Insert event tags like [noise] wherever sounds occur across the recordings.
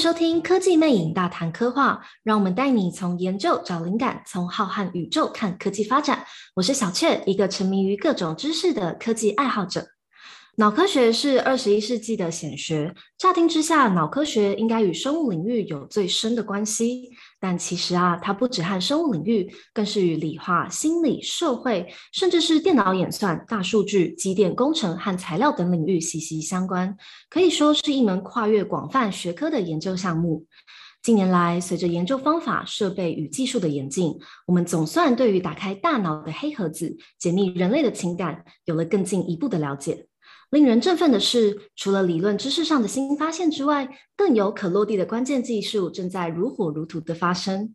收听科技魅影大谈科幻，让我们带你从研究找灵感，从浩瀚宇宙看科技发展。我是小雀，一个沉迷于各种知识的科技爱好者。脑科学是二十一世纪的显学，乍听之下，脑科学应该与生物领域有最深的关系。但其实啊，它不只和生物领域，更是与理化、心理、社会，甚至是电脑演算、大数据、机电工程和材料等领域息息相关，可以说是一门跨越广泛学科的研究项目。近年来，随着研究方法、设备与技术的演进，我们总算对于打开大脑的黑盒子、解密人类的情感，有了更进一步的了解。令人振奋的是，除了理论知识上的新发现之外，更有可落地的关键技术正在如火如荼的发生。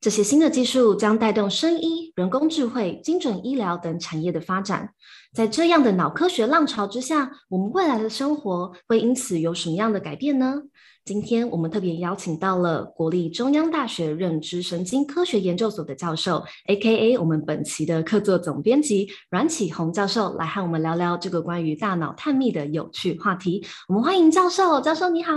这些新的技术将带动生医、人工智慧、精准医疗等产业的发展。在这样的脑科学浪潮之下，我们未来的生活会因此有什么样的改变呢？今天我们特别邀请到了国立中央大学认知神经科学研究所的教授，AKA 我们本期的客座总编辑阮启宏教授，来和我们聊聊这个关于大脑探秘的有趣话题。我们欢迎教授，教授你好。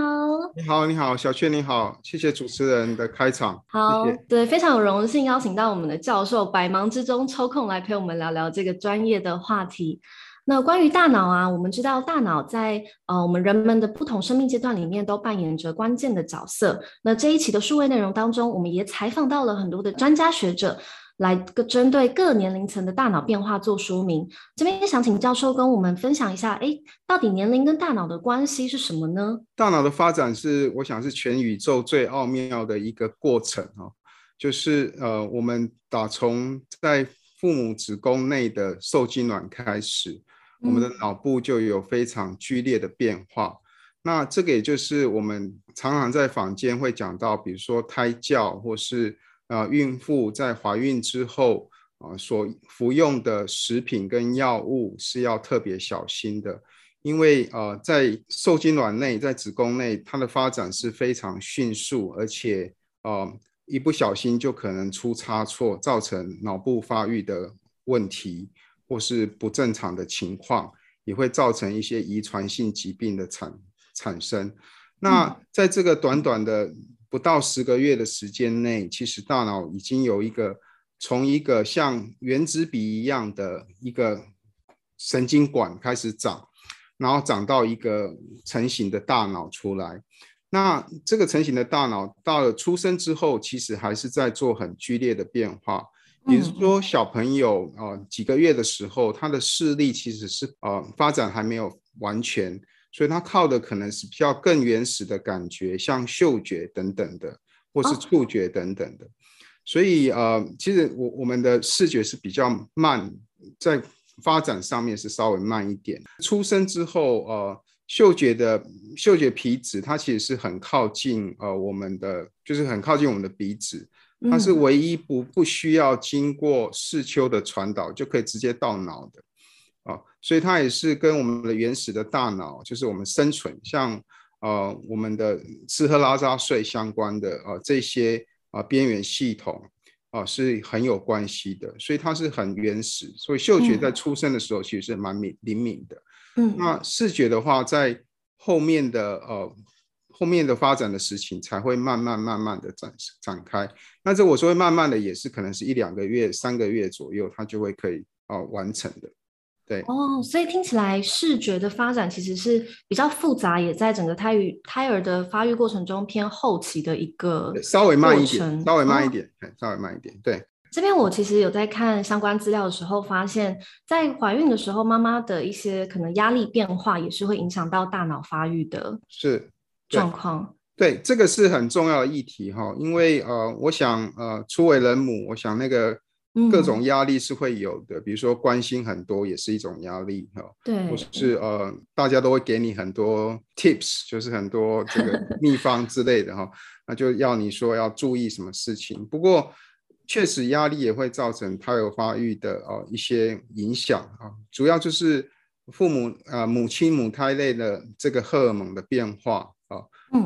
你好，你好，小雀你好，谢谢主持人的开场。好，谢谢。对，非常有荣幸邀请到我们的教授，百忙之中抽空来陪我们聊聊这个专业的话题。那关于大脑啊，我们知道大脑在呃我们人们的不同生命阶段里面都扮演着关键的角色。那这一期的数位内容当中，我们也采访到了很多的专家学者，来个针对各年龄层的大脑变化做说明。这边想请教授跟我们分享一下，诶，到底年龄跟大脑的关系是什么呢？大脑的发展是，我想是全宇宙最奥妙的一个过程哈，就是呃我们打从在父母子宫内的受精卵开始。我们的脑部就有非常剧烈的变化，嗯、那这个也就是我们常常在坊间会讲到，比如说胎教或是呃孕妇在怀孕之后啊、呃、所服用的食品跟药物是要特别小心的，因为呃在受精卵内在子宫内它的发展是非常迅速，而且呃一不小心就可能出差错，造成脑部发育的问题。或是不正常的情况，也会造成一些遗传性疾病的产产生。那在这个短短的不到十个月的时间内，其实大脑已经有一个从一个像原子笔一样的一个神经管开始长，然后长到一个成型的大脑出来。那这个成型的大脑到了出生之后，其实还是在做很剧烈的变化。比如说小朋友啊、呃，几个月的时候，他的视力其实是呃发展还没有完全，所以他靠的可能是比较更原始的感觉，像嗅觉等等的，或是触觉等等的。所以呃，其实我我们的视觉是比较慢，在发展上面是稍微慢一点。出生之后，呃，嗅觉的嗅觉皮质它其实是很靠近呃我们的，就是很靠近我们的鼻子。它是唯一不不需要经过视丘的传导就可以直接到脑的啊，所以它也是跟我们的原始的大脑，就是我们生存像呃我们的吃喝拉撒睡相关的啊这些啊边缘系统啊是很有关系的，所以它是很原始，所以嗅觉在出生的时候其实是蛮敏灵敏的，嗯，那视觉的话在后面的呃。后面的发展的事情才会慢慢慢慢的展展开，那这我说会慢慢的也是可能是一两个月、三个月左右，它就会可以哦、呃、完成的，对。哦，所以听起来视觉的发展其实是比较复杂，也在整个胎育胎儿的发育过程中偏后期的一个稍微慢一点，稍微慢一点，哦、稍微慢一点，对。这边我其实有在看相关资料的时候，发现，在怀孕的时候，妈妈的一些可能压力变化也是会影响到大脑发育的，是。状况对，这个是很重要的议题哈，因为呃，我想呃，初为人母，我想那个各种压力是会有的，嗯、比如说关心很多也是一种压力哈，对，或是呃，大家都会给你很多 tips，就是很多这个秘方之类的哈，[laughs] 那就要你说要注意什么事情。不过确实压力也会造成胎儿发育的呃一些影响啊，主要就是父母啊、呃、母亲母胎内的这个荷尔蒙的变化。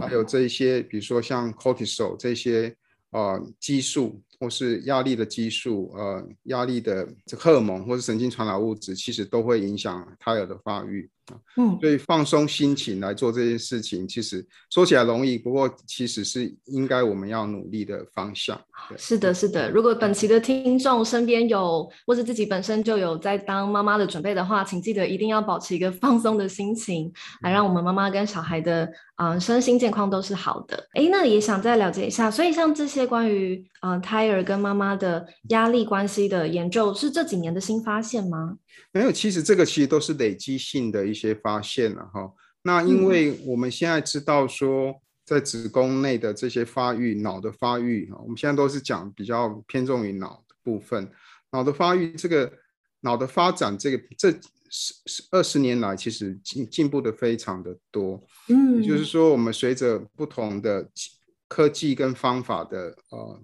还有这一些，比如说像 cortisol 这些呃激素，或是压力的激素，呃压力的荷尔蒙或是神经传导物质，其实都会影响胎儿的发育。嗯，所以放松心情来做这件事情，其实说起来容易，不过其实是应该我们要努力的方向。是的，是的。如果本期的听众身边有，或是自己本身就有在当妈妈的准备的话，请记得一定要保持一个放松的心情，来让我们妈妈跟小孩的嗯、呃、身心健康都是好的。哎，那也想再了解一下，所以像这些关于嗯、呃、胎儿跟妈妈的压力关系的研究，是这几年的新发现吗？没有，其实这个其实都是累积性的一些发现了哈。那因为我们现在知道说，在子宫内的这些发育，脑的发育哈，我们现在都是讲比较偏重于脑的部分。脑的发育，这个脑的发展，这个这十十二十年来，其实进进步的非常的多。嗯，也就是说，我们随着不同的科技跟方法的呃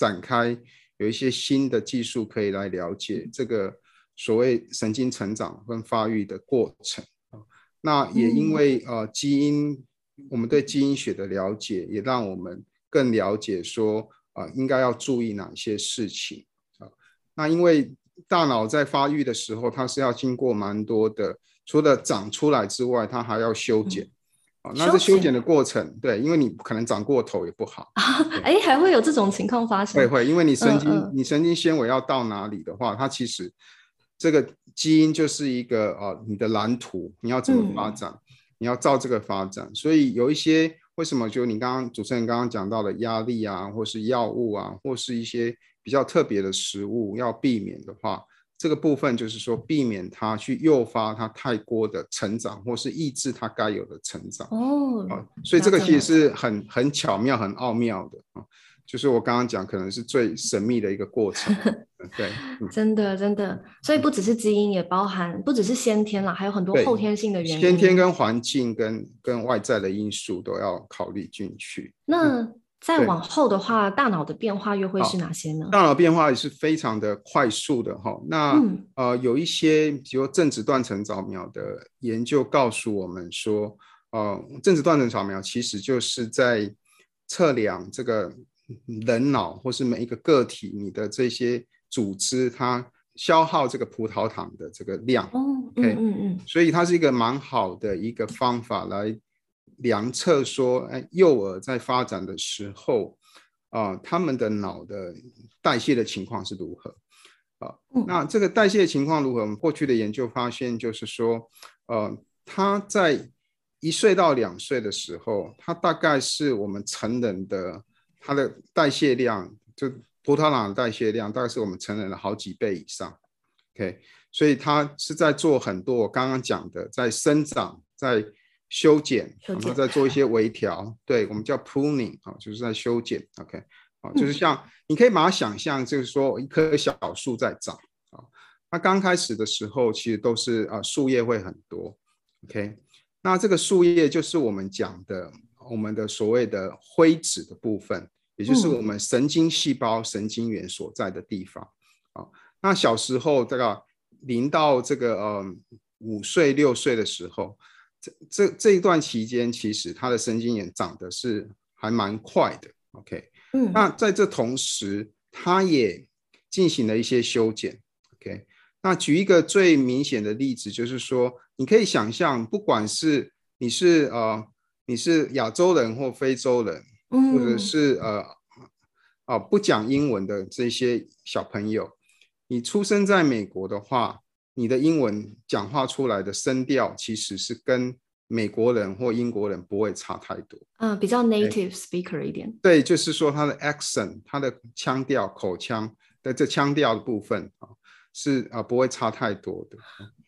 展开，有一些新的技术可以来了解这个。所谓神经成长跟发育的过程啊，那也因为呃基因，我们对基因学的了解，也让我们更了解说啊应该要注意哪些事情啊。那因为大脑在发育的时候，它是要经过蛮多的，除了长出来之外，它还要修剪啊。那是修剪的过程，对，因为你可能长过头也不好。哎，还会有这种情况发生？会会，因为你神经你神经纤维要到哪里的话，它其实。这个基因就是一个呃，你的蓝图，你要怎么发展，嗯、你要照这个发展。所以有一些为什么就你刚刚主持人刚刚讲到的压力啊，或是药物啊，或是一些比较特别的食物要避免的话，这个部分就是说避免它去诱发它太过的成长，或是抑制它该有的成长。哦，啊，所以这个其实是很很巧妙、很奥妙的啊。就是我刚刚讲，可能是最神秘的一个过程。[laughs] 对，真的真的，所以不只是基因，也包含不只是先天啦，还有很多后天性的原因。先天跟环境跟跟外在的因素都要考虑进去。那再往后的话，大脑的变化又会是哪些呢？大脑变化也是非常的快速的哈。那、嗯、呃，有一些比如正子断层扫描的研究告诉我们说，呃，正子断层扫描其实就是在测量这个。人脑或是每一个个体，你的这些组织，它消耗这个葡萄糖的这个量，哦，嗯嗯嗯，所以它是一个蛮好的一个方法来量测说，哎，幼儿在发展的时候，啊、呃，他们的脑的代谢的情况是如何？啊，那这个代谢的情况如何？我们过去的研究发现，就是说，呃，他在一岁到两岁的时候，他大概是我们成人的。他的代谢量，就葡萄糖的代谢量，大概是我们成人的好几倍以上。OK，所以他是在做很多我刚刚讲的，在生长、在修剪，然后再做一些 [laughs] 微调。对，我们叫 pruning 啊，就是在修剪。OK，啊，就是像、嗯、你可以把它想象，就是说一棵小树在长啊。它刚开始的时候，其实都是啊树叶会很多。OK，那这个树叶就是我们讲的。我们的所谓的灰质的部分，也就是我们神经细胞、神经元所在的地方啊。那小时候大概零到这个呃五岁六岁的时候，这这这一段期间，其实他的神经元长得是还蛮快的。OK，嗯，那在这同时，他也进行了一些修剪。OK，那举一个最明显的例子，就是说，你可以想象，不管是你是呃。你是亚洲人或非洲人，或者是呃啊不讲英文的这些小朋友，你出生在美国的话，你的英文讲话出来的声调其实是跟美国人或英国人不会差太多。嗯，比较 native speaker 一点。对，就是说他的 accent，他的腔调、口腔的这腔调的部分啊，是啊不会差太多的。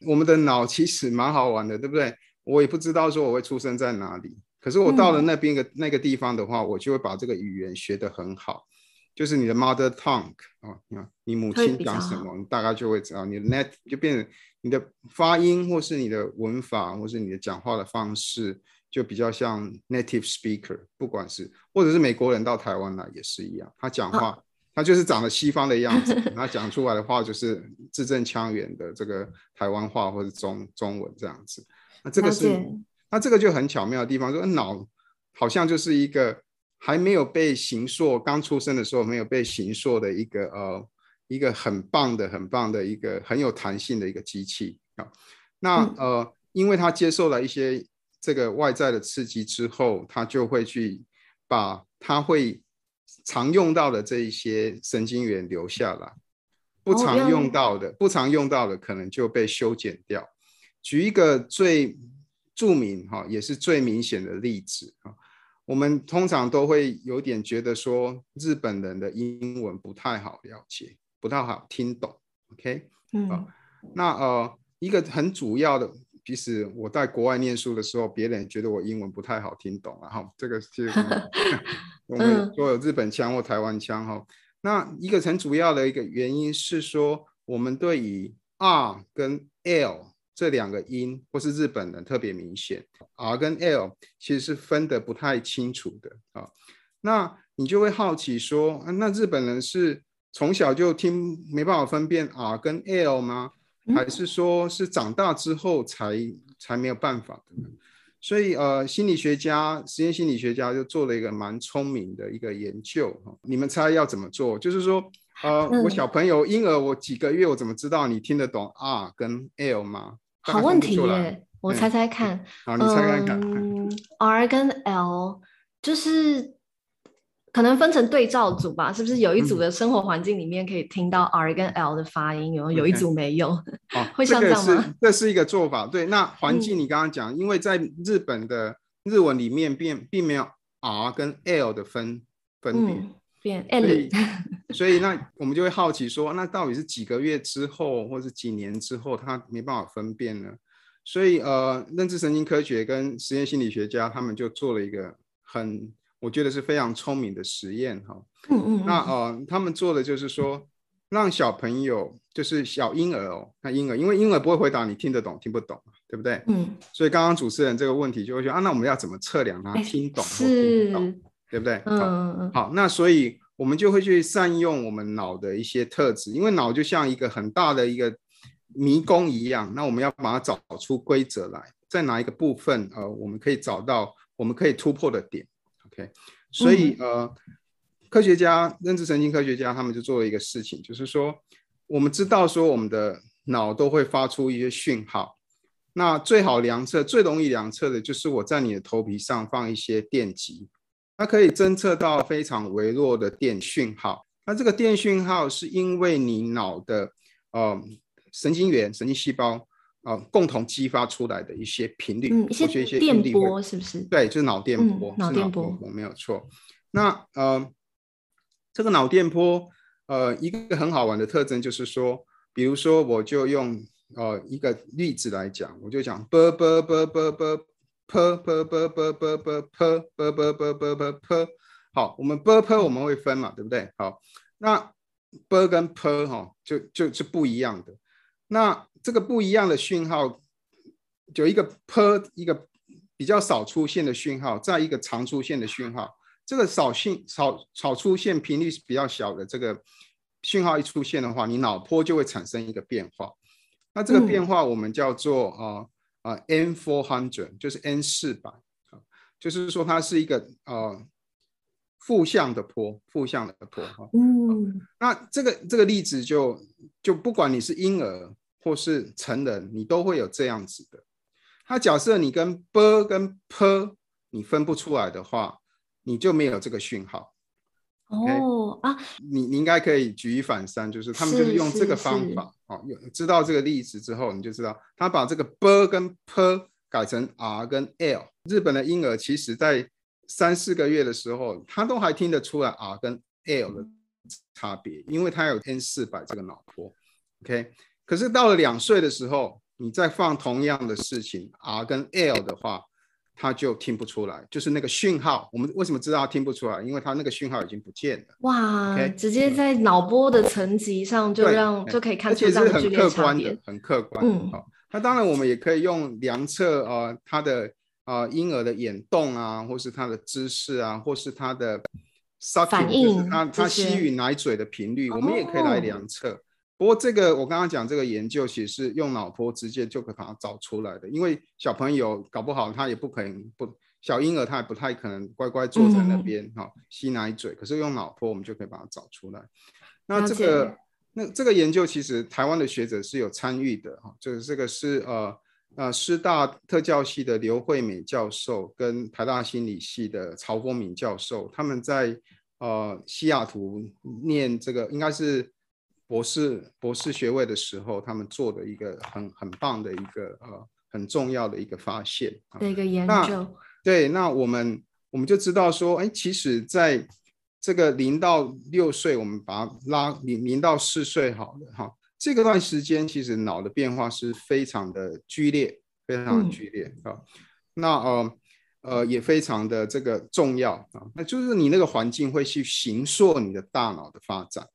我们的脑其实蛮好玩的，对不对？我也不知道说我会出生在哪里。可是我到了那边个那个地方的话，嗯，我就会把这个语言学得很好，就是你的 mother tongue 啊，你看你母亲讲什么，你大概就会知道。你的 net 就变成你的发音，或是你的文法，或是你的讲话的方式，就比较像 native speaker。不管是或者是美国人到台湾来也是一样，他讲话，啊，他就是长得西方的样子，[laughs] 他讲出来的话就是字正腔圆的这个台湾话或者中中文这样子。那这个是。那这个就很巧妙的地方，说脑好像就是一个还没有被形塑，刚出生的时候没有被形塑的一个呃一个很棒的、很棒的一个很有弹性的一个机器啊。那呃因为他接受了一些这个外在的刺激之后，他就会去把他会常用到的这一些神经元留下来，不常用到的、不常用到的可能就被修剪掉。举一个最著名哈，也是最明显的例子啊，我们通常都会有点觉得说日本人的英文不太好了解，不太好听懂。OK，嗯，那呃，一个很主要的。其实我在国外念书的时候，别人觉得我英文不太好听懂啊，哈，这个是我们 [laughs] 说有日本腔或台湾腔哈。那一个很主要的一个原因是说，我们对于 R 跟 L 这两个音，或是日本人特别明显，R 跟 L 其实是分得不太清楚的啊。那你就会好奇说，那日本人是从小就听没办法分辨 R 跟 L 吗？还是说是长大之后才才没有办法的呢，所以呃，心理学家、实验心理学家就做了一个蛮聪明的一个研究。你们猜要怎么做？就是说，呃，我小朋友婴儿，我几个月，我怎么知道你听得懂 R 跟 L 吗？好问题耶，我猜猜看。好，你猜猜看。嗯，R 跟 L 就是。可能分成对照组吧，是不是有一组的生活环境里面可以听到 R 跟 L 的发音，有、嗯、有一组没有？哦、会像这样吗？这是，这是一个做法。对，那环境你刚刚讲、嗯，因为在日本的日文里面并并没有 R 跟 L 的分分别，嗯、变 L，所以，那我们就会好奇说，那到底是几个月之后，或是几年之后，他没办法分辨呢？所以呃，认知神经科学跟实验心理学家他们就做了一个很。我觉得是非常聪明的实验哈，嗯嗯，那呃，他们做的就是说，让小朋友就是小婴儿哦，那婴儿，因为婴儿不会回答你听得懂听不懂，对不对？嗯，所以刚刚主持人这个问题就会说啊，那我们要怎么测量他听懂或听不懂，对不对？嗯嗯嗯。好，那所以我们就会去善用我们脑的一些特质，因为脑就像一个很大的一个迷宫一样，那我们要把它找出规则来，在哪一个部分呃，我们可以找到我们可以突破的点。OK，所以呃，科学家、认知神经科学家他们就做了一个事情，就是说，我们知道说我们的脑都会发出一些讯号，那最好量测、最容易量测的就是我在你的头皮上放一些电极，它可以侦测到非常微弱的电讯号。那这个电讯号是因为你脑的呃神经元、神经细胞。啊、呃，共同激发出来的一些频率，嗯，一些电波是不是？对，就是脑电波，嗯、脑电波，我没有错。那呃，这个脑电波，呃，一个很好玩的特征就是说，比如说，我就用呃一个例子来讲，我就讲啵啵啵啵啵啵啵啵啵啵啵啵啵啵啵啵啵啵。好，我们啵啵我们会分嘛，对不对？好，那啵跟 p 哈，就就是不一样的。那这个不一样的讯号，有一个 per 一个比较少出现的讯号，再一个常出现的讯号。这个少讯少少出现频率是比较小的这个讯号一出现的话，你脑波就会产生一个变化。那这个变化我们叫做啊啊 N four hundred，就是 N 四百啊，就是说它是一个呃负向的坡，负向的坡哈。嗯。那这个这个例子就就不管你是婴儿。或是成人，你都会有这样子的。他假设你跟 b 跟 p 你分不出来的话，你就没有这个讯号。哦、okay? 啊，你你应该可以举一反三，就是他们就是用这个方法有知道这个例子之后，你就知道他把这个 b 跟 p 改成 r 跟 l。日本的婴儿其实在三四个月的时候，他都还听得出来 r 跟 l 的差别，因为他有 n 四百这个脑波。OK。可是到了两岁的时候，你再放同样的事情 R 跟 L 的话，他就听不出来，就是那个讯号。我们为什么知道他听不出来？因为他那个讯号已经不见了。哇，okay? 直接在脑波的层级上就让就可以看出这样的剧烈差别。很客观的，很客观。嗯，好。那当然，我们也可以用量测呃他的呃婴儿的眼动啊，或是他的姿势啊，或是他的 sucking, 反应，就是他他吸吮奶嘴的频率，我们也可以来量测。哦不过这个我刚刚讲这个研究，其实是用脑波直接就可以把它找出来的。因为小朋友搞不好他也不可能不小婴儿他也不太可能乖乖坐在那边哈、嗯、吸奶嘴，可是用脑波我们就可以把它找出来。那这个那这个研究其实台湾的学者是有参与的哈，就是这个是呃呃师大特教系的刘惠美教授跟台大心理系的曹丰敏教授，他们在呃西雅图念这个应该是博士博士学位的时候，他们做的一个很很棒的一个呃很重要的一个发现的一个研究。对，那我们我们就知道说，哎，其实在这个零到六岁，我们把它拉零零到四岁好了哈。这个段时间其实脑的变化是非常的剧烈，非常的剧烈啊、嗯。那呃呃也非常的这个重要啊。那就是你那个环境会去形塑你的大脑的发展。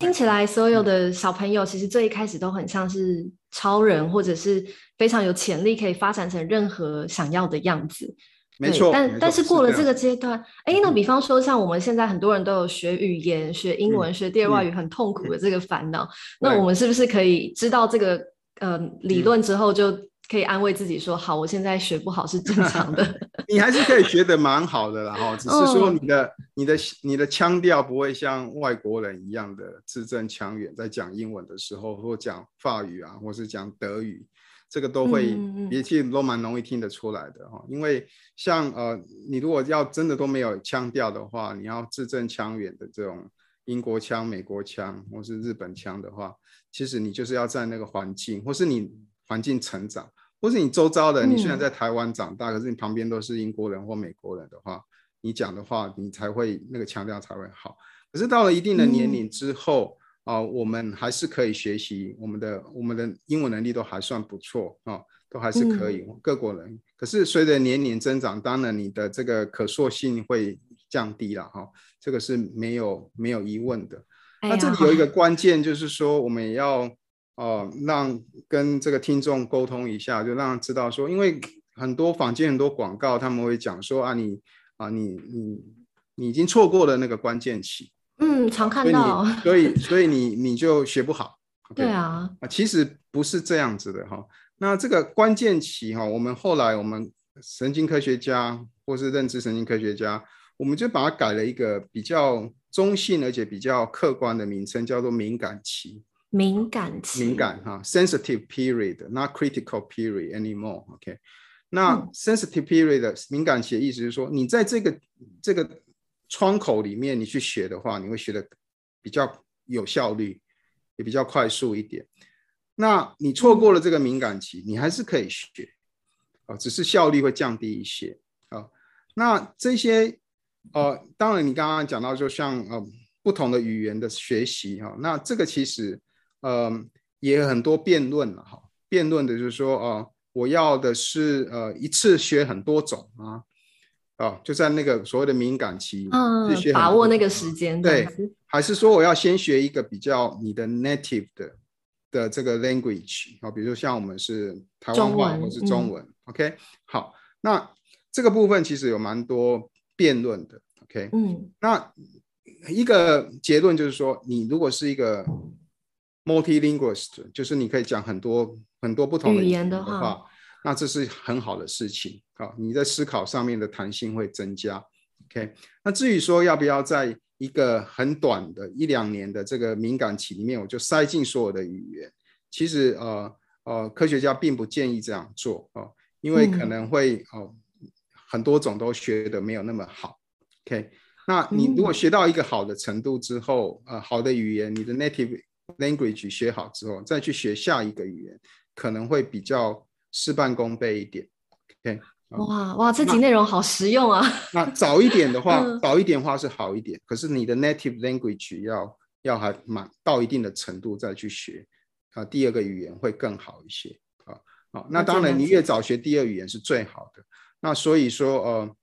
听起来所有的小朋友其实最一开始都很像是超人，或者是非常有潜力可以发展成任何想要的样子。没错，但但是过了这个阶段，哎，那比方说像我们现在很多人都有学语言、学英文、嗯、学第二外语很痛苦的这个烦恼、嗯，那我们是不是可以知道这个呃理论之后，就可以安慰自己说，好，我现在学不好是正 [laughs] 常的。你还是可以学得蛮好的啦，哈，只是说你的、哦、你的你的腔调不会像外国人一样的字正腔圆，在讲英文的时候，或讲法语啊，或是讲德语。这个都会，语气都蛮容易听得出来的哈、嗯。因为像呃，你如果要真的都没有腔调的话，你要字正腔圆的这种英国腔、美国腔或是日本腔的话，其实你就是要在那个环境，或是你环境成长，或是你周遭的，你虽然在台湾长大，嗯、可是你旁边都是英国人或美国人的话，你讲的话你才会那个腔调才会好。可是到了一定的年龄之后，嗯啊、呃，我们还是可以学习，我们的我们的英文能力都还算不错啊、哦，都还是可以。各国人，嗯、可是随着年龄增长，当然你的这个可塑性会降低了哈、哦，这个是没有没有疑问的。那这里有一个关键，就是说我们也要哦、呃，让跟这个听众沟通一下，就让他知道说，因为很多坊间很多广告，他们会讲说啊，你啊，你你你已经错过了那个关键期。嗯，常看到，所以所以，所以你你就学不好。Okay? [laughs] 对啊，啊，其实不是这样子的哈。那这个关键期哈，我们后来我们神经科学家或是认知神经科学家，我们就把它改了一个比较中性而且比较客观的名称，叫做敏感期。敏感期，敏感哈，sensitive period，not critical period anymore。OK，那 sensitive period 的敏感期的意思是说，你在这个这个。窗口里面，你去学的话，你会学的比较有效率，也比较快速一点。那你错过了这个敏感期，你还是可以学，啊，只是效率会降低一些啊。那这些，呃，当然你刚刚讲到，就像呃不同的语言的学习哈，那这个其实呃也有很多辩论了哈。辩论的就是说，呃，我要的是呃一次学很多种啊。哦，就在那个所谓的敏感期，嗯，把握那个时间，对，还是说我要先学一个比较你的 native 的的这个 language 啊，比如说像我们是台湾话或是中文，嗯，OK，好，那这个部分其实有蛮多辩论的，OK，嗯，那一个结论就是说，你如果是一个 multilingualist，就是你可以讲很多很多不同的语言的话。那这是很好的事情啊！你在思考上面的弹性会增加。OK，那至于说要不要在一个很短的一两年的这个敏感期里面，我就塞进所有的语言，其实呃呃，科学家并不建议这样做啊，因为可能会哦很多种都学的没有那么好。OK，那你如果学到一个好的程度之后，呃，好的语言，你的 native language 学好之后，再去学下一个语言，可能会比较。事半功倍一点，OK？哇哇，这集内容好实用啊！[laughs] 那早一点的话，[laughs] 早一点的话是好一点，可是你的 native language 要要还满到一定的程度再去学啊，第二个语言会更好一些啊。好，那当然你越早学第二语言是最好的。那所以说呃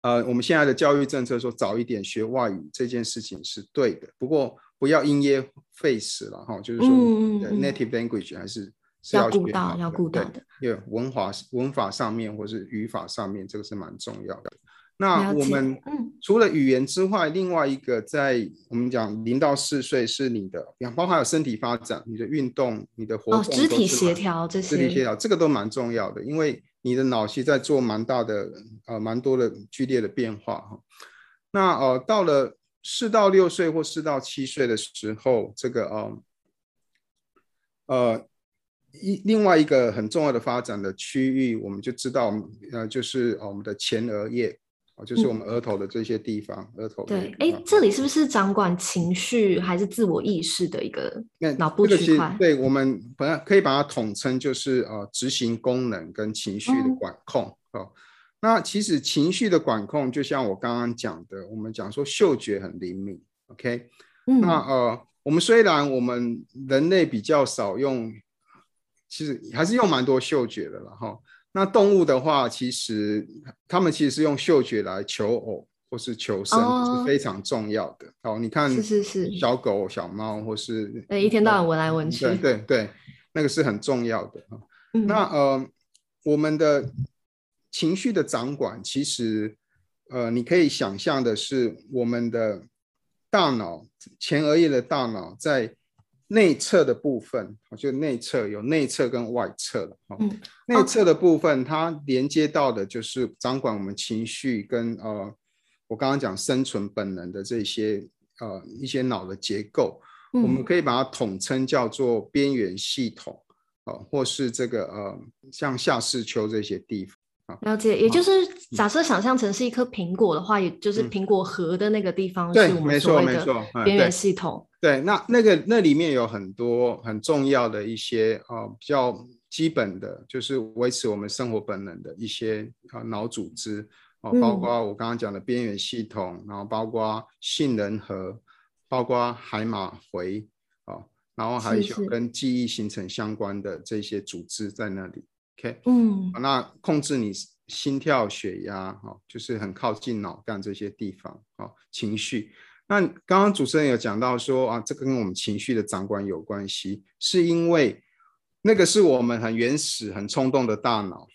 呃，我们现在的教育政策说早一点学外语这件事情是对的，不过不要因噎废食了哈，就是说 native language 还是。是要，要顾到，要顾到的。因为文法文法上面或是语法上面，这个是蛮重要的。那我们除了语言之外，嗯、另外一个在我们讲零到四岁是你的，包括有身体发展、你的运动、你的活动、哦、肢体协调这些，肢体协调这个都蛮重要的，因为你的脑其在做蛮大的呃蛮多的剧烈的变化哈。那呃到了四到六岁或四到七岁的时候，这个呃呃。一另外一个很重要的发展的区域，我们就知道，呃，就是我们的前额叶。就是我们额头的这些地方，嗯、额头对，哎，这里是不是掌管情绪还是自我意识的一个脑部区块？对，我们本来可以把它统称就是呃执行功能跟情绪的管控、嗯、哦。那其实情绪的管控，就像我刚刚讲的，我们讲说嗅觉很灵敏，OK？、嗯、那呃，我们虽然我们人类比较少用，其实还是用蛮多嗅觉的了哈。那动物的话，其实他们其实是用嗅觉来求偶或是求生，哦、是非常重要的。好，你看，是是是，小狗、小猫或是，对，一天到晚闻来闻去，对对对，那个是很重要的。嗯、那呃，我们的情绪的掌管，其实呃，你可以想象的是，我们的大脑前额叶的大脑在。内侧的部分，就内侧有内侧跟外侧了。嗯，内侧的部分它连接到的就是掌管我们情绪跟呃，我刚刚讲生存本能的这些呃一些脑的结构，嗯，我们可以把它统称叫做边缘系统，呃，或是这个呃像下视丘这些地方。了解，也就是假设想象成是一颗苹果的话，嗯、也就是苹果核的那个地方，是我们所谓的边缘系统。对，对，那那个那里面有很多很重要的一些呃比较基本的，就是维持我们生活本能的一些啊脑组织啊，包括我刚刚讲的边缘系统，然后包括杏仁核，包括海马回啊，然后还有跟记忆形成相关的这些组织在那里。OK，嗯，那控制你心跳、血压，哈，就是很靠近脑干这些地方，哈，情绪。那刚刚主持人有讲到说啊，这个跟我们情绪的掌管有关系，是因为那个是我们很原始、很冲动的大脑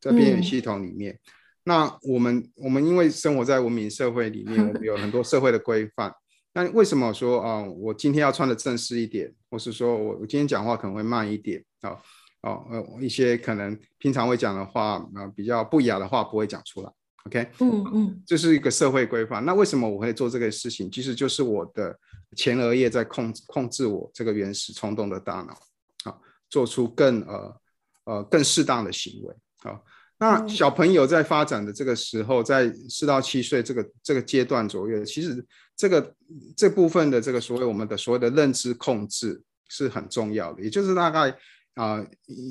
在边缘系统里面。嗯、那我们我们因为生活在文明社会里面，我们有很多社会的规范。那为什么说啊，我今天要穿的正式一点，或是说我我今天讲话可能会慢一点啊？哦，呃，一些可能平常会讲的话，呃，比较不雅的话不会讲出来，OK？嗯嗯，这是一个社会规范。那为什么我会做这个事情？其实就是我的前额叶在控制控制我这个原始冲动的大脑，啊，做出更呃呃更适当的行为。好，那小朋友在发展的这个时候，在四到七岁这个这个阶段左右，其实这个这部分的这个所谓我们的所谓的认知控制是很重要的，也就是大概。啊、呃，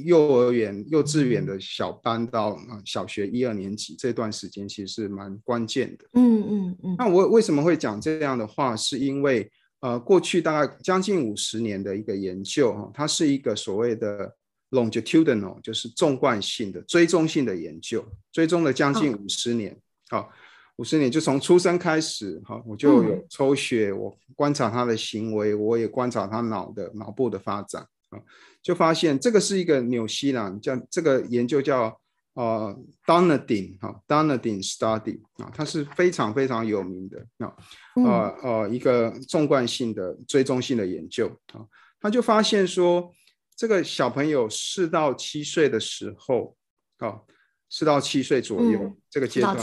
幼儿园、幼稚园的小班到啊小学一二年级这段时间，其实是蛮关键的。嗯嗯嗯。那我为什么会讲这样的话？是因为呃，过去大概将近五十年的一个研究哈，它是一个所谓的 longitudinal，就是纵贯性的追踪性的研究，追踪了将近五十年。好，五十年就从出生开始，哈，我就有抽血，我观察他的行为，我也观察他脑的脑部的发展啊。就发现这个是一个纽西兰叫这个研究叫呃 Dunedin 哈 Dunedin Study 啊，它是非常非常有名的啊呃呃一个纵贯性的追踪性的研究啊，他就发现说这个小朋友四到七岁的时候啊，四到七岁左右、嗯、这个阶段，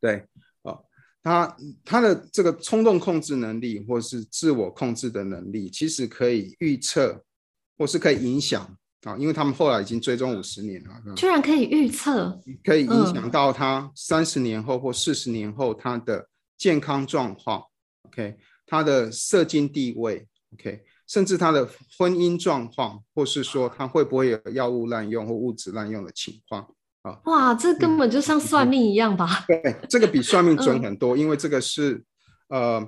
对啊，他他的这个冲动控制能力或是自我控制的能力，其实可以预测。或是可以影响啊，因为他们后来已经追踪五十年了，居然可以预测，可以影响到他三十年后或四十年后他的健康状况，OK，他的社经地位，OK，甚至他的婚姻状况，或是说他会不会有药物滥用或物质滥用的情况啊？哇，这根本就像算命一样吧？对，这个比算命 [laughs] 准很多，因为这个是呃，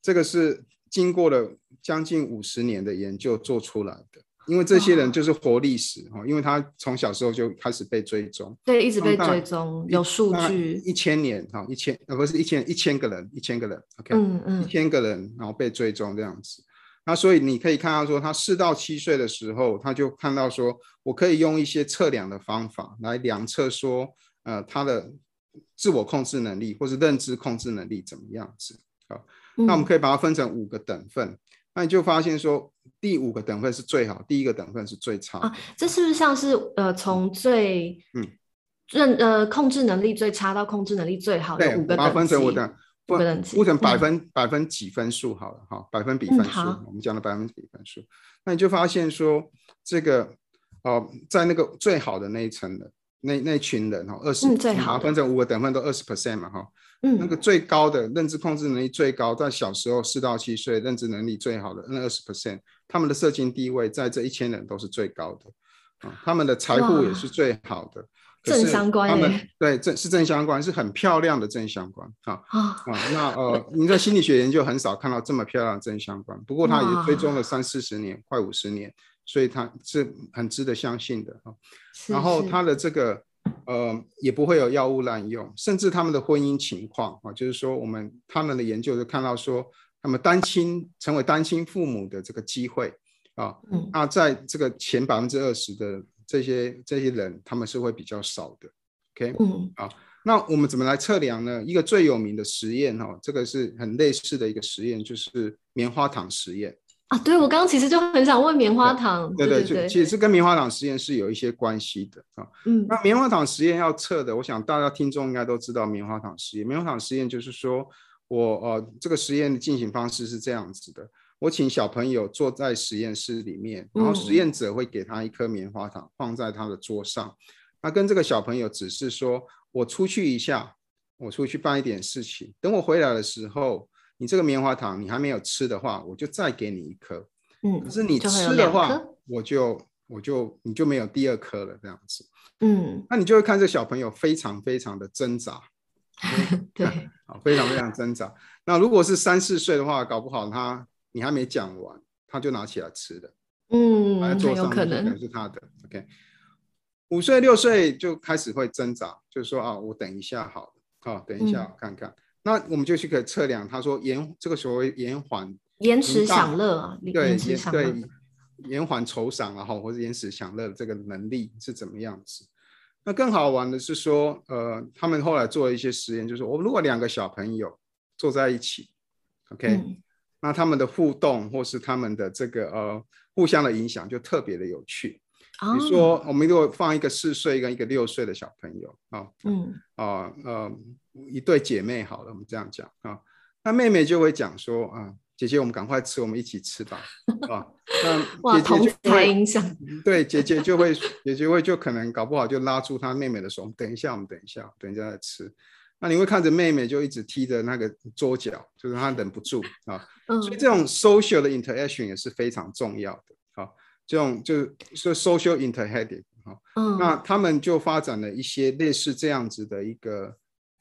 这个是经过了将近五十年的研究做出来的。因为这些人就是活历史哈，因为他从小时候就开始被追踪，对，一直被追踪，有数据，一千年哈，一千呃不是一千一千个人，一千个人，OK，嗯嗯，一千个人然后被追踪这样子，那所以你可以看到说，他四到七岁的时候，他就看到说我可以用一些测量的方法来量测说，呃，他的自我控制能力或是认知控制能力怎么样子，好，那我们可以把它分成五个等份。那你就发现说，第五个等份是最好，第一个等份是最差啊。这是不是像是呃，从最嗯认呃控制能力最差到控制能力最好的五个等级？把它分成我的五个等百分、嗯、百分几分数好了哈，百分比分数，嗯、我们讲的百分比分数。那你就发现说，这个呃，在那个最好的那一层的那那群人哈，二十、嗯，最好分成五个等分都二十 percent 嘛哈，嗯，那个最高的认知控制能力最高，在小时候四到七岁认知能力最好的那二十 percent，他们的社经地位在这一千人都是最高的啊，他们的财富也是最好的。正相关，他们对正是正相关，是很漂亮的正相关啊啊！那呃，你在心理学研究很少看到这么漂亮的正相关，不过它也追踪了三四十年，快五十年，所以它是很值得相信的啊。然后它的这个呃也不会有药物滥用，甚至他们的婚姻情况啊，就是说我们他们的研究就看到说，他们单亲成为单亲父母的这个机会啊，那在这个前百分之二十的。这些这些人他们是会比较少的，OK，嗯，好，那我们怎么来测量呢？一个最有名的实验哈，这个是很类似的一个实验，就是棉花糖实验啊。对，我刚刚其实就很想问棉花糖，对对对，对对对，其实跟棉花糖实验是有一些关系的啊。嗯，那棉花糖实验要测的，我想大家听众应该都知道棉花糖实验。棉花糖实验就是说我呃这个实验的进行方式是这样子的。我请小朋友坐在实验室里面，然后实验者会给他一颗棉花糖放在他的桌上，他跟这个小朋友只是说：“我出去一下，我出去办一点事情，等我回来的时候，你这个棉花糖你还没有吃的话，我就再给你一颗。嗯，可是你吃的话，我就我就你就没有第二颗了，这样子。嗯，那你就会看这小朋友非常非常的挣扎，[laughs] 对，[laughs] 好，非常非常挣扎。那如果是三四岁的话，搞不好他。你还没讲完，他就拿起来吃的，嗯，很有可能是他的。OK，五岁六岁就开始会挣扎，就是说啊，我等一下好了，好，等一下我看看。嗯、那我们就去可以测量，他说延这个所谓延缓延迟享乐啊，对延对延缓酬赏然后或者延迟享乐的这个能力是怎么样子？那更好玩的是说，呃，他们后来做了一些实验，就是我如果两个小朋友坐在一起，OK。嗯那他们的互动或是他们的这个呃互相的影响就特别的有趣。比如说，我们如果放一个四岁跟一个六岁的小朋友啊，嗯啊呃一对姐妹好了，我们这样讲啊，那妹妹就会讲说啊，姐姐我们赶快吃，我们一起吃吧啊。[laughs] 那姐姐就会影响，对，姐姐就会姐姐会就可能搞不好就拉住她妹妹的手，等一下我们等一下，等一下再吃。那你会看着妹妹就一直踢着那个桌角，就是她忍不住啊。嗯，所以这种 social 的 interaction 也是非常重要的。好，这种就是说 social interheading 好，嗯，那他们就发展了一些类似这样子的一个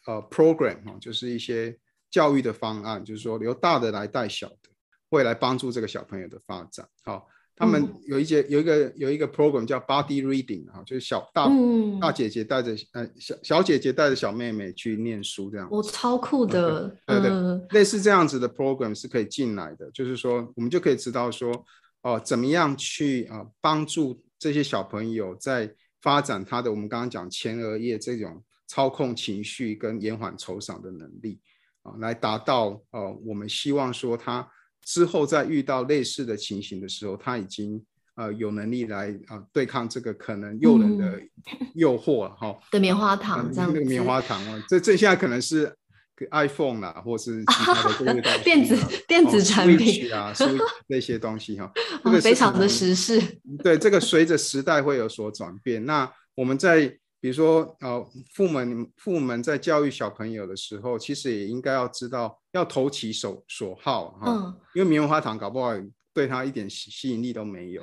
呃 program 哈，就是一些教育的方案，就是说由大的来带小的，会来帮助这个小朋友的发展。好。他们有一节有一个有一个 program 叫 Body Reading 啊，就是小大、嗯、大姐姐带着呃小小姐姐带着小妹妹去念书这样。我超酷的，对对，嗯、类似这样子的 program 是可以进来的，就是说我们就可以知道说哦、呃，怎么样去啊、呃、帮助这些小朋友在发展他的我们刚刚讲前额叶这种操控情绪跟延缓酬赏的能力啊、呃，来达到呃我们希望说他。之后再遇到类似的情形的时候，他已经呃有能力来啊、呃、对抗这个可能诱人的诱惑哈、嗯、的棉花糖这样子。那个棉花糖啊，这这现在可能是 iPhone 啦，或是其他的这个 [laughs] 电子电子产品啊，所以那些东西哈，[laughs] 这个非常的时事。对，这个随着时代会有所转变。那我们在。比如说，呃，父母父母们在教育小朋友的时候，其实也应该要知道要投其所所好哈，嗯、因为棉花糖搞不好对他一点吸引力都没有。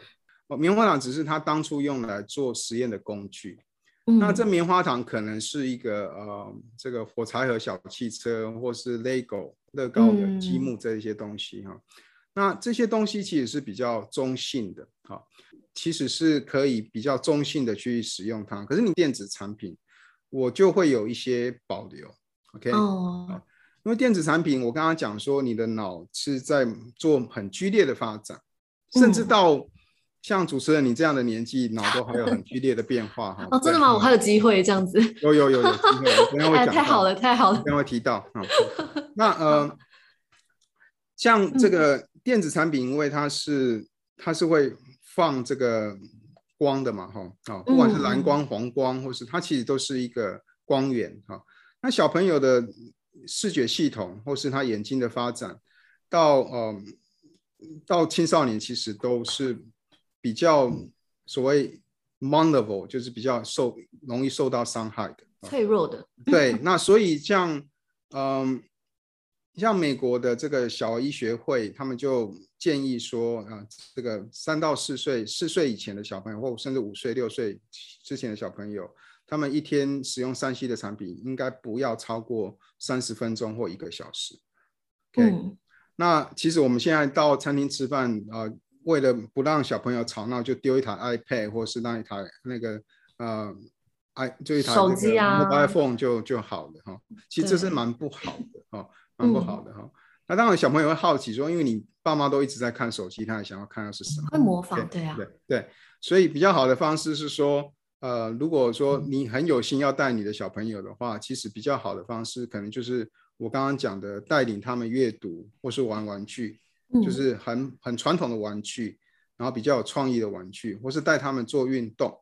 哦棉花糖只是他当初用来做实验的工具。嗯、那这棉花糖可能是一个呃，这个火柴盒小汽车，或是 Lego 乐高的积木这一些东西哈。嗯、那这些东西其实是比较中性的，哈。其实是可以比较中性的去使用它，可是你电子产品，我就会有一些保留，OK？哦，因为电子产品，我刚刚讲说，你的脑是在做很剧烈的发展，甚至到像主持人你这样的年纪，脑都还有很剧烈的变化哈。哦，真的吗？我还有机会这样子？有有有有机会，我等下会讲。太好了，太好了，等下会提到啊。[laughs] 那呃，像这个电子产品，因为它是它是会。放这个光的嘛，哈，啊，不管是蓝光、黄光，或是它其实都是一个光源，哈。那小朋友的视觉系统，或是他眼睛的发展，到呃到青少年，其实都是比较所谓 vulnerable，就是比较受容易受到伤害的，脆弱的。对，那所以像嗯，像美国的这个小儿医学会，他们就建议说啊，这个三到四岁、四岁以前的小朋友，或甚至五岁、六岁之前的小朋友，他们一天使用三 C 的产品，应该不要超过三十分钟或一个小时。OK，嗯，那其实我们现在到餐厅吃饭啊。呃为了不让小朋友吵闹，就丢一台 iPad 或是那一台那个呃 i 就一台手机啊 mobile phone 就就好了哈。其实这是蛮不好的哈，蛮不好的哈。那当然小朋友会好奇说，因为你爸妈都一直在看手机，他也想要看的是什么？会模仿对啊，对对。所以比较好的方式是说，呃，如果说你很有心要带你的小朋友的话，其实比较好的方式可能就是我刚刚讲的，带领他们阅读或是玩玩具。就是很很传统的玩具，然后比较有创意的玩具，或是带他们做运动。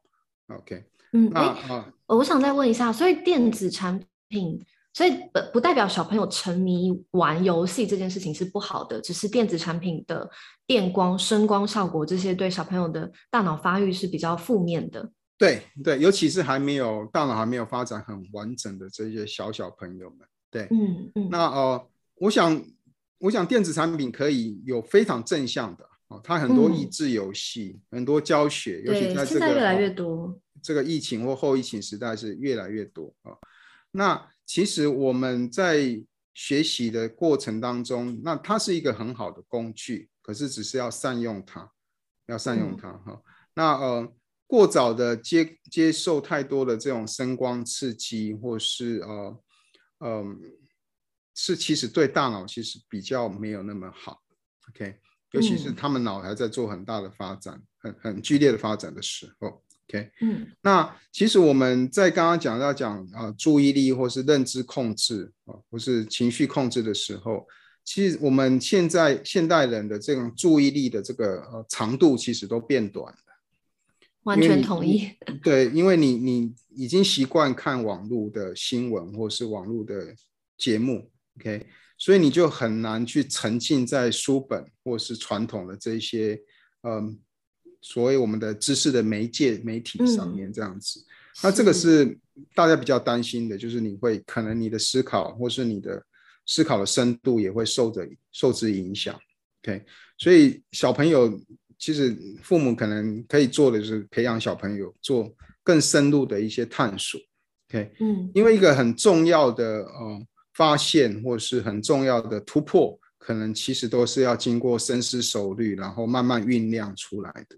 OK，嗯，那啊，我想再问一下，所以电子产品，所以不不代表小朋友沉迷玩游戏这件事情是不好的，只是电子产品的电光、声光效果这些对小朋友的大脑发育是比较负面的。对对，尤其是还没有大脑还没有发展很完整的这些小小朋友们。对，嗯嗯，那呃，我想。我想电子产品可以有非常正向的哦，它很多益智游戏，嗯、很多教学，尤其在这个越来越多、哦、这个疫情或后疫情时代是越来越多啊、哦。那其实我们在学习的过程当中，那它是一个很好的工具，可是只是要善用它，要善用它哈、嗯哦。那呃，过早的接接受太多的这种声光刺激，或是呃嗯。呃是，其实对大脑其实比较没有那么好，OK，尤其是他们脑还在做很大的发展，嗯、很很剧烈的发展的时候，OK，嗯，那其实我们在刚刚讲到讲啊，注意力或是认知控制啊，或是情绪控制的时候，其实我们现在现代人的这种注意力的这个呃长度其实都变短了，完全同意。[laughs] 对，因为你你已经习惯看网络的新闻或是网络的节目。OK，所以你就很难去沉浸在书本或是传统的这些，嗯，所谓我们的知识的媒介媒体上面这样子。嗯、那这个是大家比较担心的，就是你会可能你的思考或是你的思考的深度也会受着受之影响。OK，所以小朋友其实父母可能可以做的就是培养小朋友做更深入的一些探索。OK，嗯，因为一个很重要的，呃。发现或是很重要的突破，可能其实都是要经过深思熟虑，然后慢慢酝酿出来的。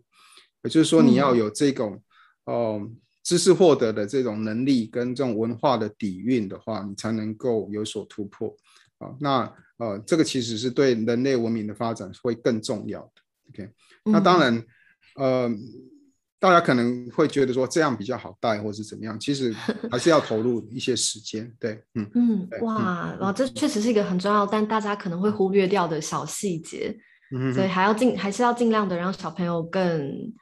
也就是说，你要有这种哦、呃、知识获得的这种能力跟这种文化的底蕴的话，你才能够有所突破啊。那呃，这个其实是对人类文明的发展会更重要的。OK，那当然，呃。大家可能会觉得说这样比较好带，或是怎么样？其实 [laughs] 还是要投入一些时间。对，嗯嗯，哇，哇，这确实是一个很重要，但大家可能会忽略掉的小细节。嗯，所以还要尽，还是要尽量的让小朋友更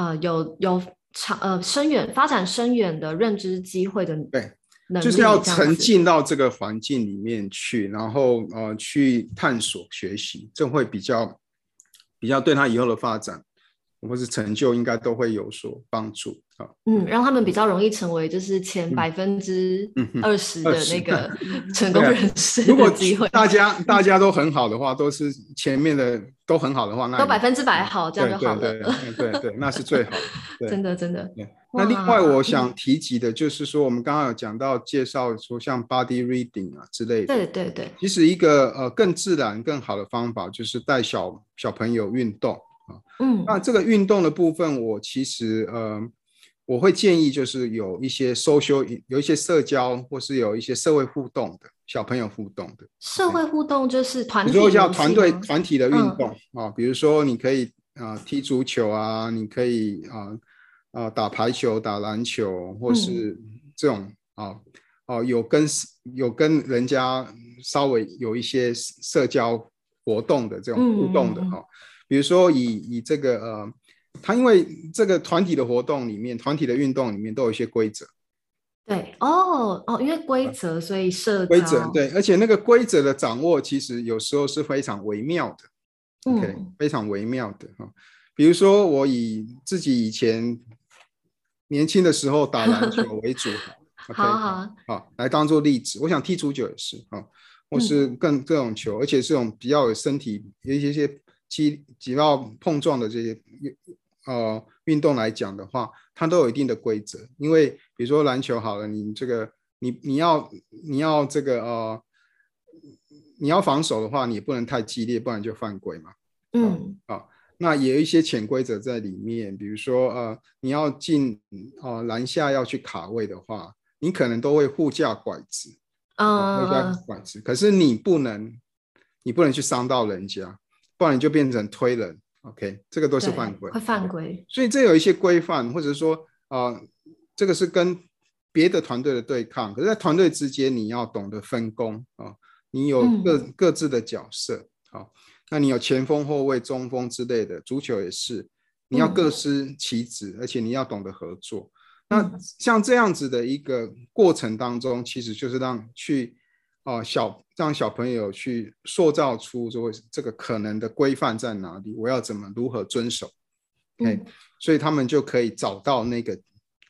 呃有有长呃深远发展深远的认知机会的。对，就是要沉浸到这个环境里面去，然后呃去探索学习，这会比较比较对他以后的发展。或是成就应该都会有所帮助啊，嗯，让他们比较容易成为就是前百分之二十的那个成功人士。如果机会大家 [laughs] 大家都很好的话，都是前面的都很好的话，那都百分之百好，这样就好了。对对那是最好的。[laughs] 真的真的。那另外我想提及的就是说，我们刚刚有讲到介绍说像 body reading 啊之类的。对对对。其实一个呃更自然更好的方法就是带小小朋友运动。嗯，那这个运动的部分，我其实呃，我会建议就是有一些 social，有一些社交，或是有一些社会互动的小朋友互动的。社会互动就是团体，比如说叫团队团体的运动啊、嗯，比如说你可以啊、呃、踢足球啊，你可以啊啊、打排球、打篮球，或是这种啊哦、嗯呃、有跟有跟人家稍微有一些社交活动的这种互动的哈。嗯嗯比如说以以这个呃，他因为这个团体的活动里面，团体的运动里面都有一些规则。对，哦哦，因为规则，所以设规则。对，而且那个规则的掌握，其实有时候是非常微妙的。嗯。Okay, 非常微妙的哈。比如说我以自己以前年轻的时候打篮球为主，[laughs] 好，好来当做例子。我想踢足球也是啊，或是更各种球，而且是这种比较有身体有一些些肌肌肉碰撞的这些呃运动来讲的话，它都有一定的规则。因为比如说篮球好了，你这个你你要你要这个呃。你要防守的话，你也不能太激烈，不然就犯规嘛。嗯，啊、哦，那也有一些潜规则在里面，比如说呃，你要进呃篮下要去卡位的话，你可能都会护架拐子啊，护、哦、架拐子。可是你不能，你不能去伤到人家，不然你就变成推人。OK，这个都是犯规，会犯规。所以这有一些规范，或者说啊、呃，这个是跟别的团队的对抗，可是在团队之间你要懂得分工啊。哦你有各、嗯、各自的角色，好，那你有前锋、后卫、中锋之类的，足球也是，你要各司其职，嗯、而且你要懂得合作。那像这样子的一个过程当中，其实就是让去啊、呃、小让小朋友去塑造出说这个可能的规范在哪里，我要怎么如何遵守，哎、嗯，所以他们就可以找到那个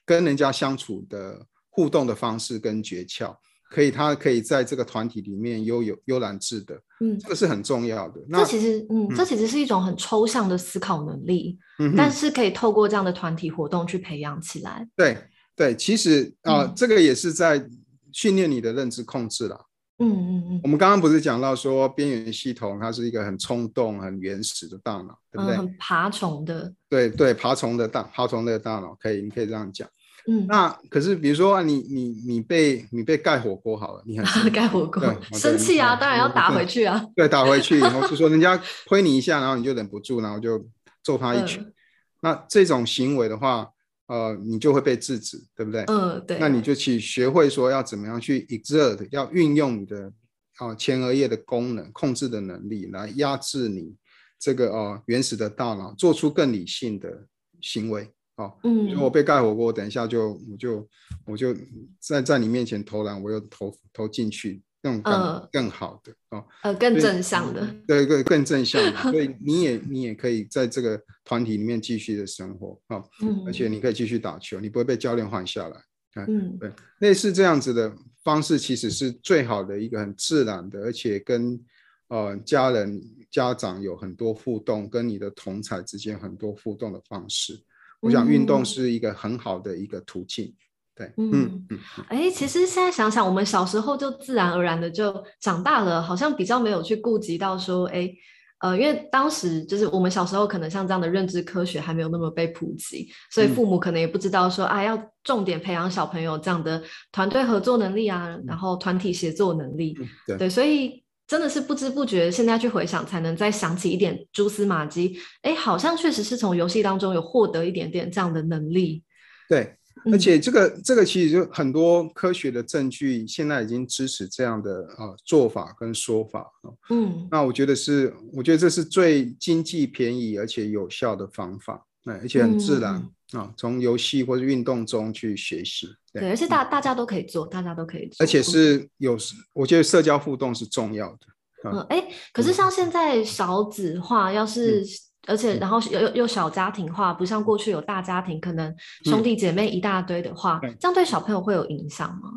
跟人家相处的互动的方式跟诀窍。可以，他可以在这个团体里面悠游悠然自得，嗯，这个是很重要的。那这其实，嗯，这其实是一种很抽象的思考能力，嗯，但是可以透过这样的团体活动去培养起来。对对，其实啊，这个也是在训练你的认知控制了。嗯嗯嗯。我们刚刚不是讲到说边缘系统它是一个很冲动、很原始的大脑，对不对？嗯，很爬虫的。对对，爬虫的大爬虫的大脑，可以，你可以这样讲。嗯，那可是比如说你你你被你被盖火锅好了，你很 [laughs] 盖火锅，生气啊，当然要打回去啊。[laughs] 对，打回去，然后就说人家推你一下，然后你就忍不住，然后就揍他一拳。[laughs] 嗯、那这种行为的话，呃，你就会被制止，对不对？嗯，对。那你就去学会说要怎么样去 exert，要运用你的啊、呃、前额叶的功能控制的能力来压制你这个呃原始的大脑，做出更理性的行为。哦，嗯，如果我被盖火锅，我等一下就我就我就在在你面前投篮，我又投投进去，那种更更好的哦，呃，更正向的，对对，更正向的，所以你也你也可以在这个团体里面继续的生活啊，嗯，而且你可以继续打球，你不会被教练换下来，嗯，对，类似这样子的方式，其实是最好的一个很自然的，而且跟呃家人家长有很多互动，跟你的同才之间很多互动的方式。我想运动是一个很好的一个途径，对，嗯嗯，哎，其实现在想想，我们小时候就自然而然的就长大了，好像比较没有去顾及到说，哎，呃，因为当时就是我们小时候可能像这样的认知科学还没有那么被普及，所以父母可能也不知道说，啊，要重点培养小朋友这样的团队合作能力啊，然后团体协作能力，对，对，所以。真的是不知不觉，现在去回想，才能再想起一点蛛丝马迹。哎，好像确实是从游戏当中有获得一点点这样的能力。对，而且这个、嗯、这个其实就很多科学的证据，现在已经支持这样的呃做法跟说法。嗯，那我觉得是，我觉得这是最经济、便宜而且有效的方法。对，而且很自然。嗯啊，从游戏或者运动中去学习，对，对而且大大家都可以做，大家都可以做，而且是有，我觉得社交互动是重要的。嗯，哎、欸，可是像现在少子化，要是、嗯、而且然后又又小家庭化，不像过去有大家庭，可能兄弟姐妹一大堆的话，嗯、这样对小朋友会有影响吗？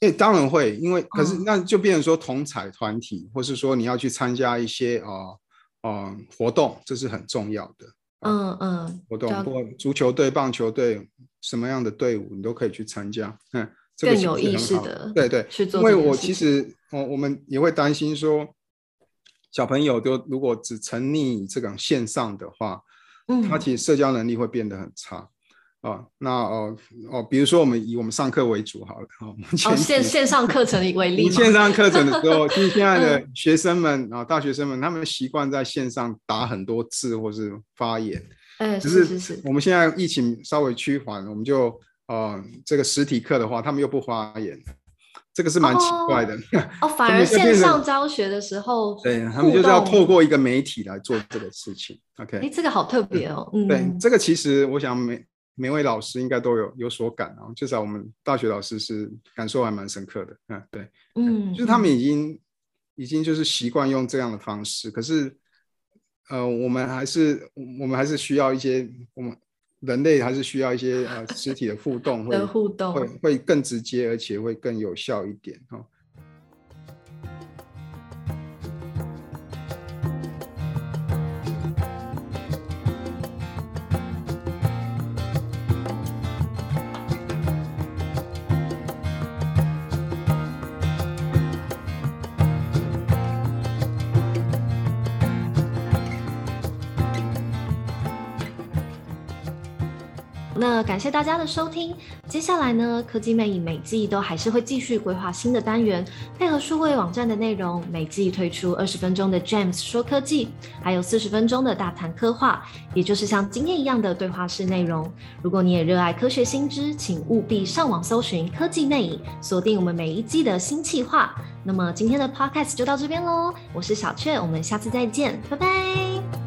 诶、欸，当然会，因为可是那就变成说同彩团体，或是说你要去参加一些啊啊、呃呃、活动，这是很重要的。嗯嗯，活动，足球队、棒球队，什么样的队伍你都可以去参加。嗯，更有意识的，对对，因为我其实，我我们也会担心说，小朋友都如果只沉溺这种线上的话，嗯，他其实社交能力会变得很差。啊，那哦哦，比如说我们以我们上课为主好了，哦，线线上课程为例，线上课程的时候，[laughs] 其实现在的学生们啊，大学生们，他们习惯在线上打很多字或是发言，哎，是是是。我们现在疫情稍微趋缓，我们就呃，这个实体课的话，他们又不发言，这个是蛮奇怪的。哦，[laughs] 反而线上教学的时候，对，他们就是要透过一个媒体来做这个事情。OK，哎，这个好特别哦。嗯，对，这个其实我想每。每位老师应该都有有所感啊，至少我们大学老师是感受还蛮深刻的。嗯，对，嗯，就是他们已经已经就是习惯用这样的方式，可是呃，我们还是我们还是需要一些，我们人类还是需要一些呃实体的互动，会互动会会更直接，而且会更有效一点哈。那感谢大家的收听。接下来呢，科技魅影每季都还是会继续规划新的单元，配合数位网站的内容，每季推出二十分钟的 James 说科技，还有四十分钟的大谈科话，也就是像今天一样的对话式内容。如果你也热爱科学新知，请务必上网搜寻科技魅影，锁定我们每一季的新企划。那么今天的 Podcast 就到这边喽，我是小雀，我们下次再见，拜拜。